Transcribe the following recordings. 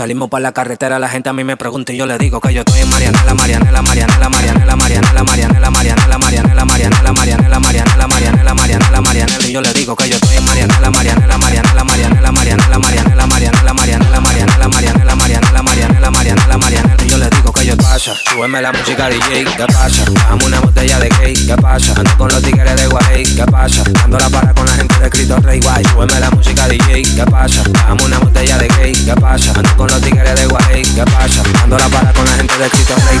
Salimos para la carretera, la gente a mí me pregunta y yo le digo que yo estoy en Marianela, Marianela, Marianela, Marianela, Marianela, Marianela, Marianela, Marianela, Marianela, Marianela, Marianela, Marianela, súbeme la música DJ, ¿qué pasa? Dame una botella de cake, ¿qué pasa? Ando con los tigres de Guay, ¿qué pasa? Dando la para con la gente de Cristo Rey Guay, súbeme la música DJ, ¿qué pasa? Dame una botella de cake, ¿qué pasa? Ando con los tigres de Guay, ¿qué pasa? Ando la para con la gente de Cristo Rey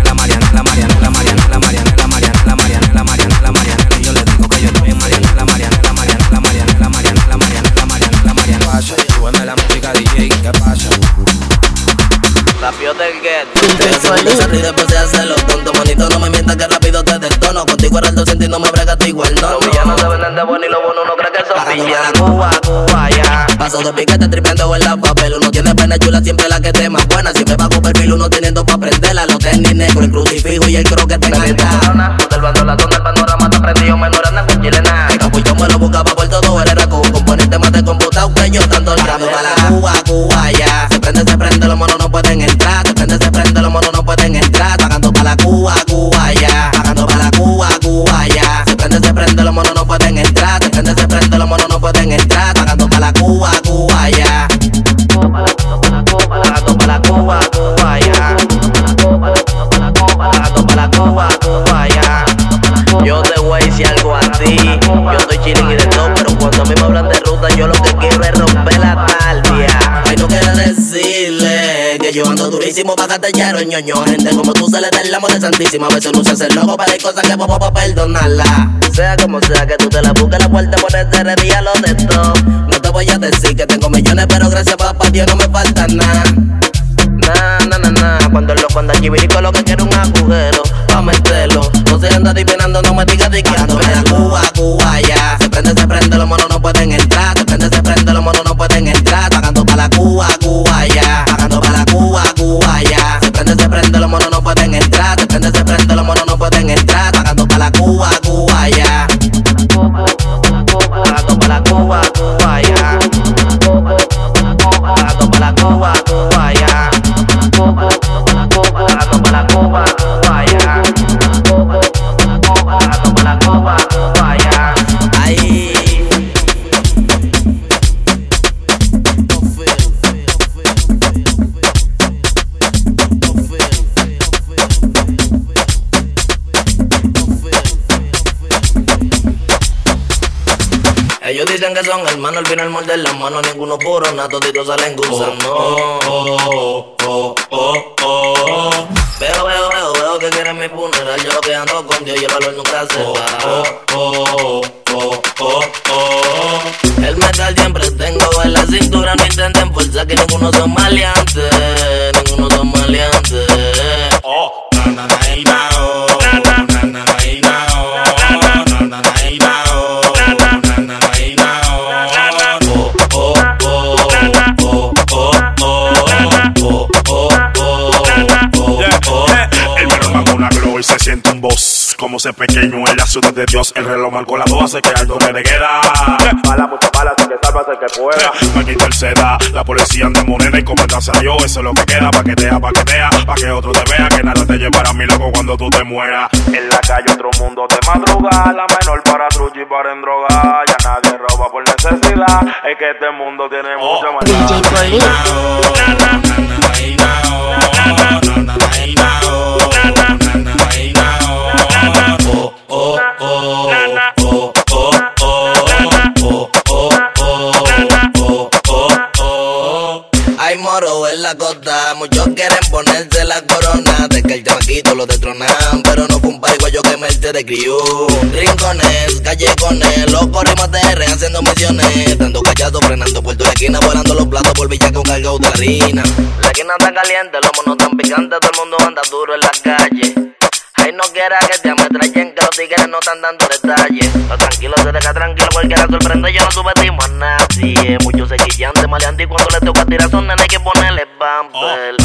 Rápido del get. Se ríe y después se hace lo tonto. Bonito, no me mientas que rápido te tono Contigo era el 200 y no me bregaste igual, no. Los villanos se venden de bueno y los bonos no creen que son villanos. Cuba, Cuba, ya. Paso de piquete tripeando en la papel. Uno tiene pena chula, siempre la que te más buena. Siempre bajo perfil, uno teniendo pa' prenderla. Los tenis negros, el crucifijo y el croquete en alta. Del bando la zona, el panorama está prendido. Menor anda con chilena. Yo me lo buscaba por todo, era con componente más de computado que yo tanto la Cuba, Cuba, ya. Se prende, se prende, los monos donde se prende los monos no pueden entrar. donde se prende los monos no pueden entrar. Pagando pa' la Cuba, Cuba, ya. Pagando la Cuba, Pagando la Cuba, Yo te voy a decir algo a ti. Yo estoy chilling y de todo, pero cuando a mí me hablan de ruta, yo lo que quiero es romper la tardia. Ay, no quiero decir yo ando durísimo pa' el ñoño. Gente como tú se le da el amor de santísima. A veces no se hace loco, pero hay cosas que puedo pa' perdonarla. Sea como sea que tú te la busques la puerta, pones de día lo de todo. No te voy a decir que tengo millones, pero gracias papá Dios no me falta nada. Na, na, na, na. Cuando lo cuando aquí con lo que quiero un agujero, pa' meterlo. No se anda adivinando, no me digas de que ando Cuba, Cuba, ya. Se prende, se prende, los monos no pueden entrar. La Cuba, Cuba, ya. Pagando para la Cuba, Cuba, Ellos dicen que son hermanos, al muerden las manos, ninguno puro, nada, toditos salen gusano. Veo, veo, veo, veo que quieren mi funeral, yo lo que ando con Dios y el valor nunca se va. El metal siempre tengo en la cintura, no intenten fuerza que ninguno son maleantes, se pequeño en la ciudad de Dios. El reloj marcó la dos, hace que alto le queda. Bala, mucha bala, así que sálvase el que pueda. Pa' quitarse da, la policía anda morena y comentarse a Dios. Eso es lo que queda, paquetea, paquetea. Pa' que otro te vea, que nada te llevará mi loco cuando tú te mueras. En la calle otro mundo de madrugada, la menor para truchi y para en droga. Ya nadie roba por necesidad, es que este mundo tiene mucha maldad. Chamaquito lo detronan, pero no fue un yo que me de crió. Rincones, callejones, los corrimos TR haciendo misiones. Dando cachazos, frenando puerto de esquina, volando los platos por Villa con cargado de harina. La esquina está caliente, los monos tan picantes, todo el mundo anda duro en la calle. Ay, no quiera que te ametrallen, que los tigres no están dando detalles. Pero tranquilo, se deja tranquilo, cualquiera sorprende, yo no subestimo a nadie. Muchos se guillan de maleante y cuando les toca tirar son nenes hay que ponerle bumper.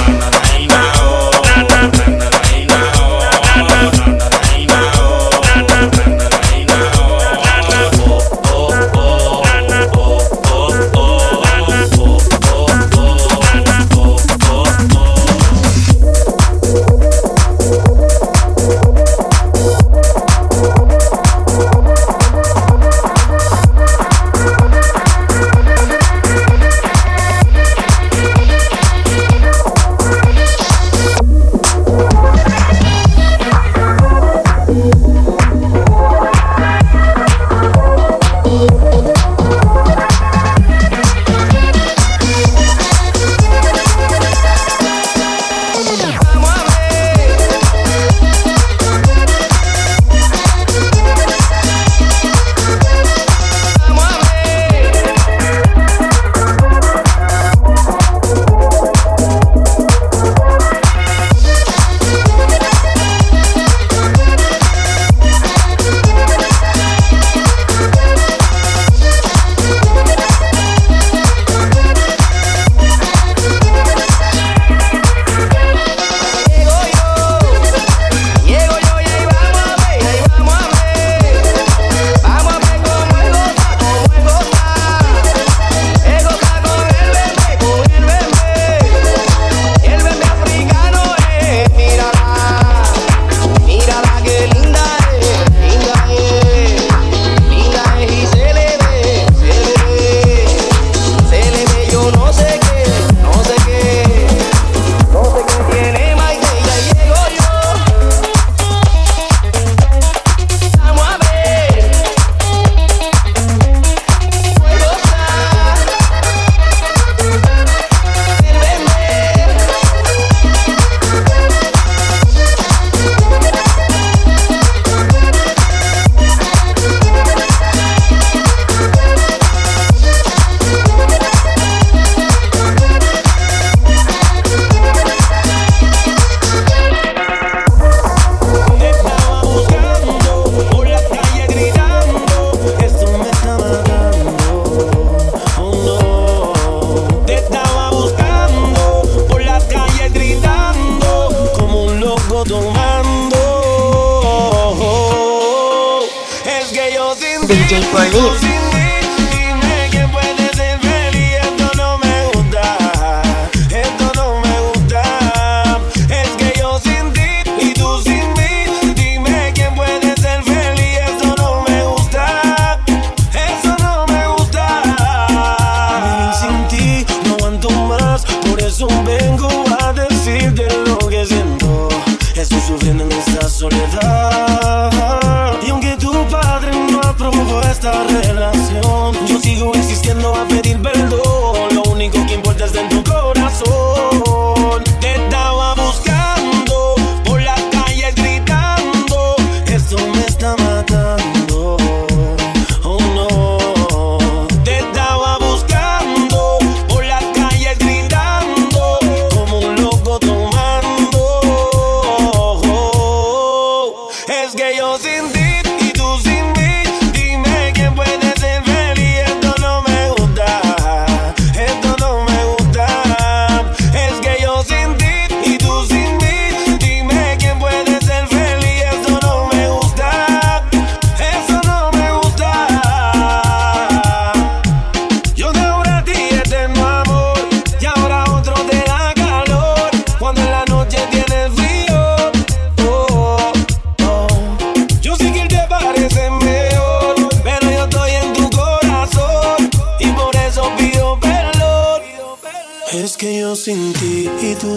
companhia.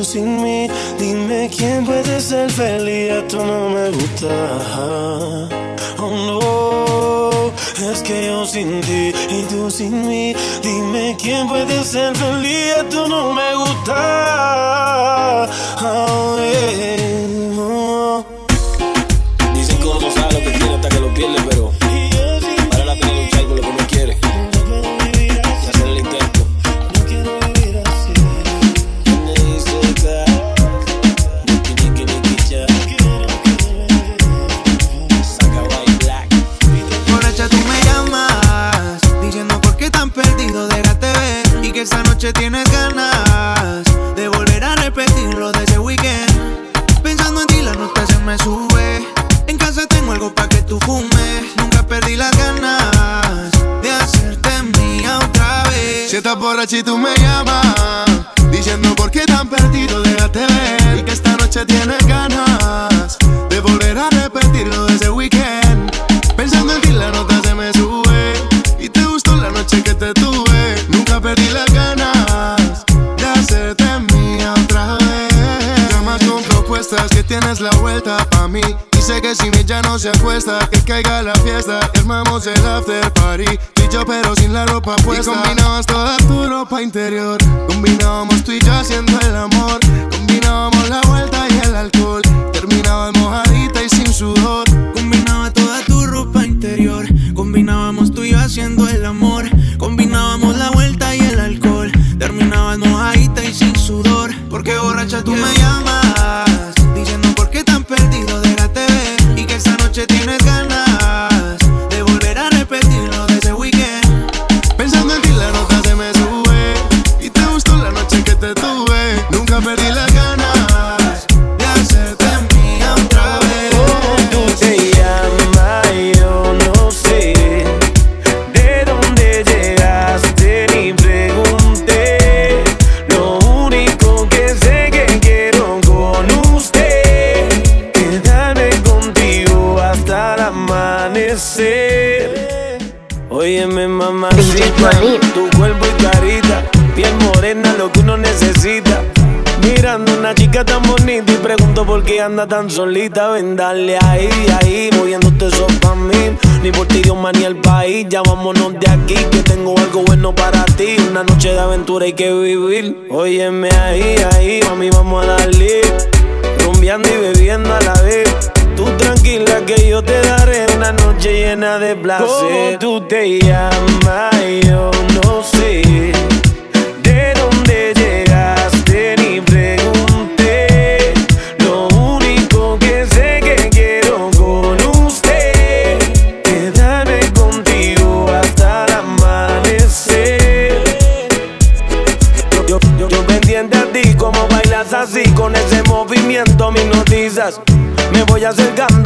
sin mí. Dime quién puede ser feliz, esto no me gusta. Oh no, es que yo sin ti y tú sin mí. Dime quién puede ser feliz, esto no me gusta. Oh, yeah. tienes ganas de volver a repetirlo de ese weekend. Pensando en ti, la nota se me sube. En casa tengo algo para que tú fumes. Nunca perdí las ganas de hacerte mía otra vez. Si estás borracha y tú me llamas. se acuesta, que caiga la fiesta. Y armamos el after party. Y yo, pero sin la ropa puesta. Y combinabas toda tu ropa interior. Combinábamos tú y yo haciendo el amor. Combinábamos la vuelta y el alcohol. Terminábamos mojadita y sin sudor. Combinaba toda tu ropa interior. Combinábamos tú y yo haciendo el amor. Combinábamos la vuelta y el alcohol. Terminabas mojadita y sin sudor. Porque borracha tú yeah. me por qué anda tan solita, ven dale ahí, ahí, moviéndote eso pa' mí. Ni por ti, Dios, ni el país, ya vámonos de aquí, que tengo algo bueno para ti. Una noche de aventura hay que vivir. Óyeme ahí, ahí, mami, vamos a darle. Rumbeando y bebiendo a la vez. Tú tranquila que yo te daré una noche llena de placer. ¿Cómo tú te llamas? Yo no sé. voy a ser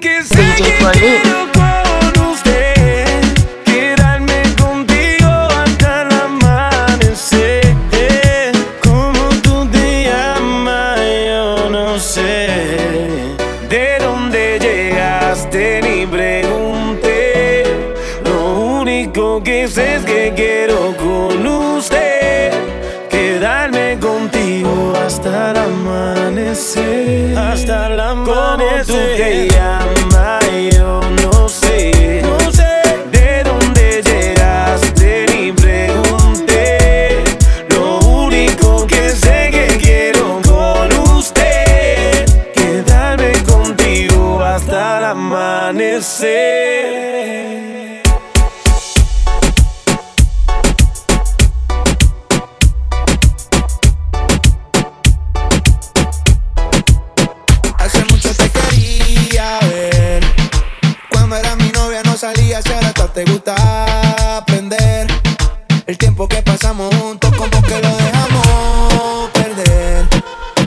que seguir. amanecer. salías y ahora hasta te gusta aprender. El tiempo que pasamos juntos como que lo dejamos perder.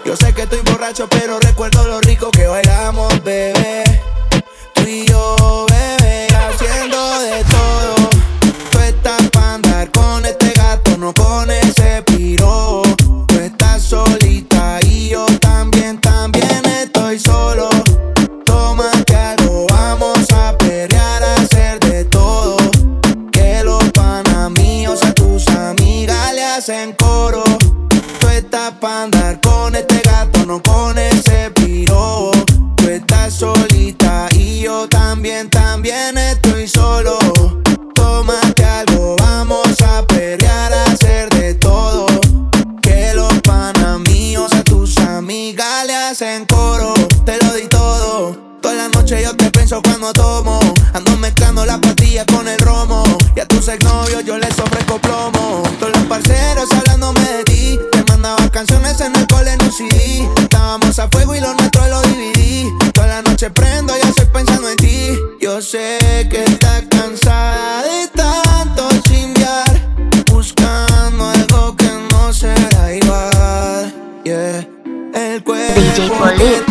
Yo sé que estoy borracho pero recuerdo lo rico que bailamos, bebé. hacen cosas. sé que está cansada de tanto chingar, buscando algo que no será igual. Yeah, el cuerpo.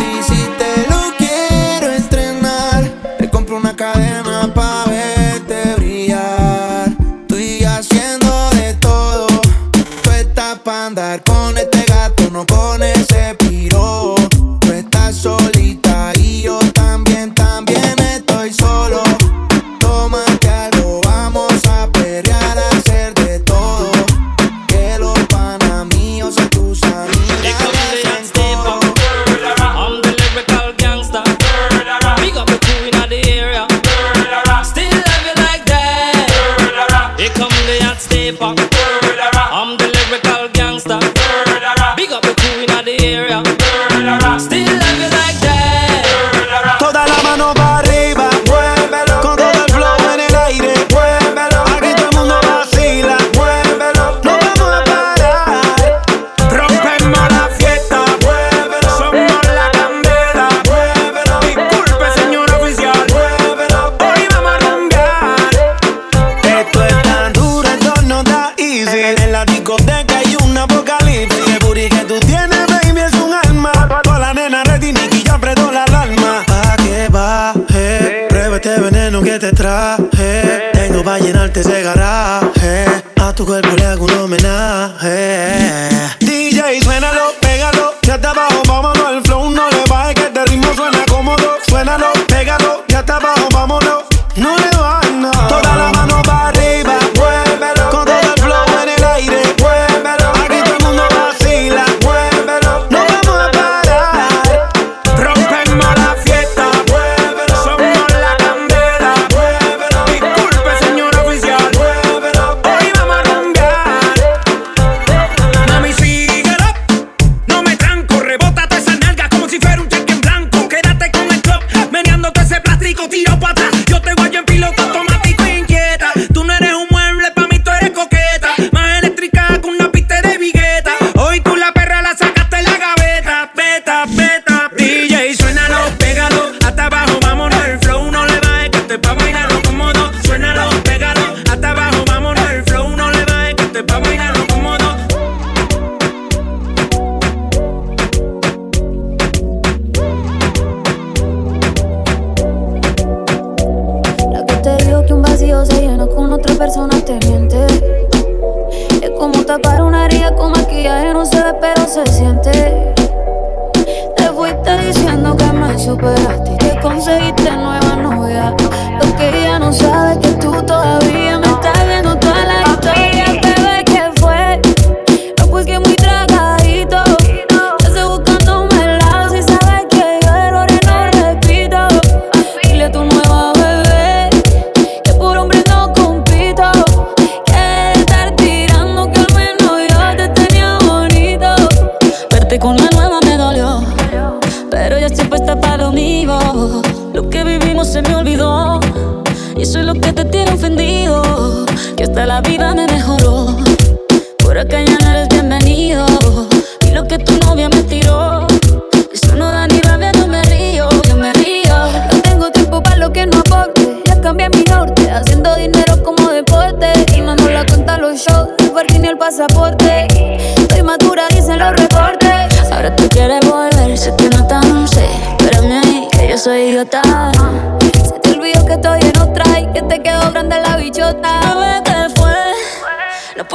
Big up the crew in the area. Murderer. Still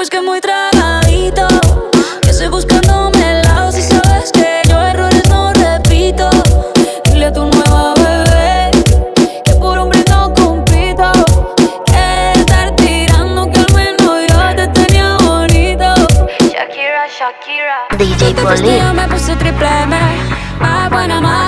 Pues que muy tragadito, que estoy buscándome el lado. Si sabes que yo errores no repito, dile a tu nueva bebé que por hombre no compito. Que estar tirando que al menos yo te tenía bonito. Shakira, Shakira, DJ Bolívar. Me puse triple M, más buena, más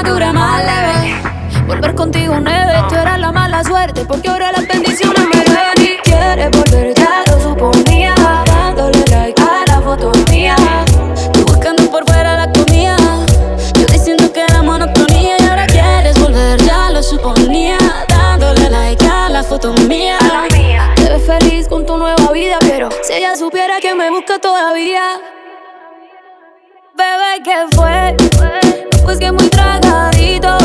todavía. Bebé, ¿qué fue? Pues que muy tragadito.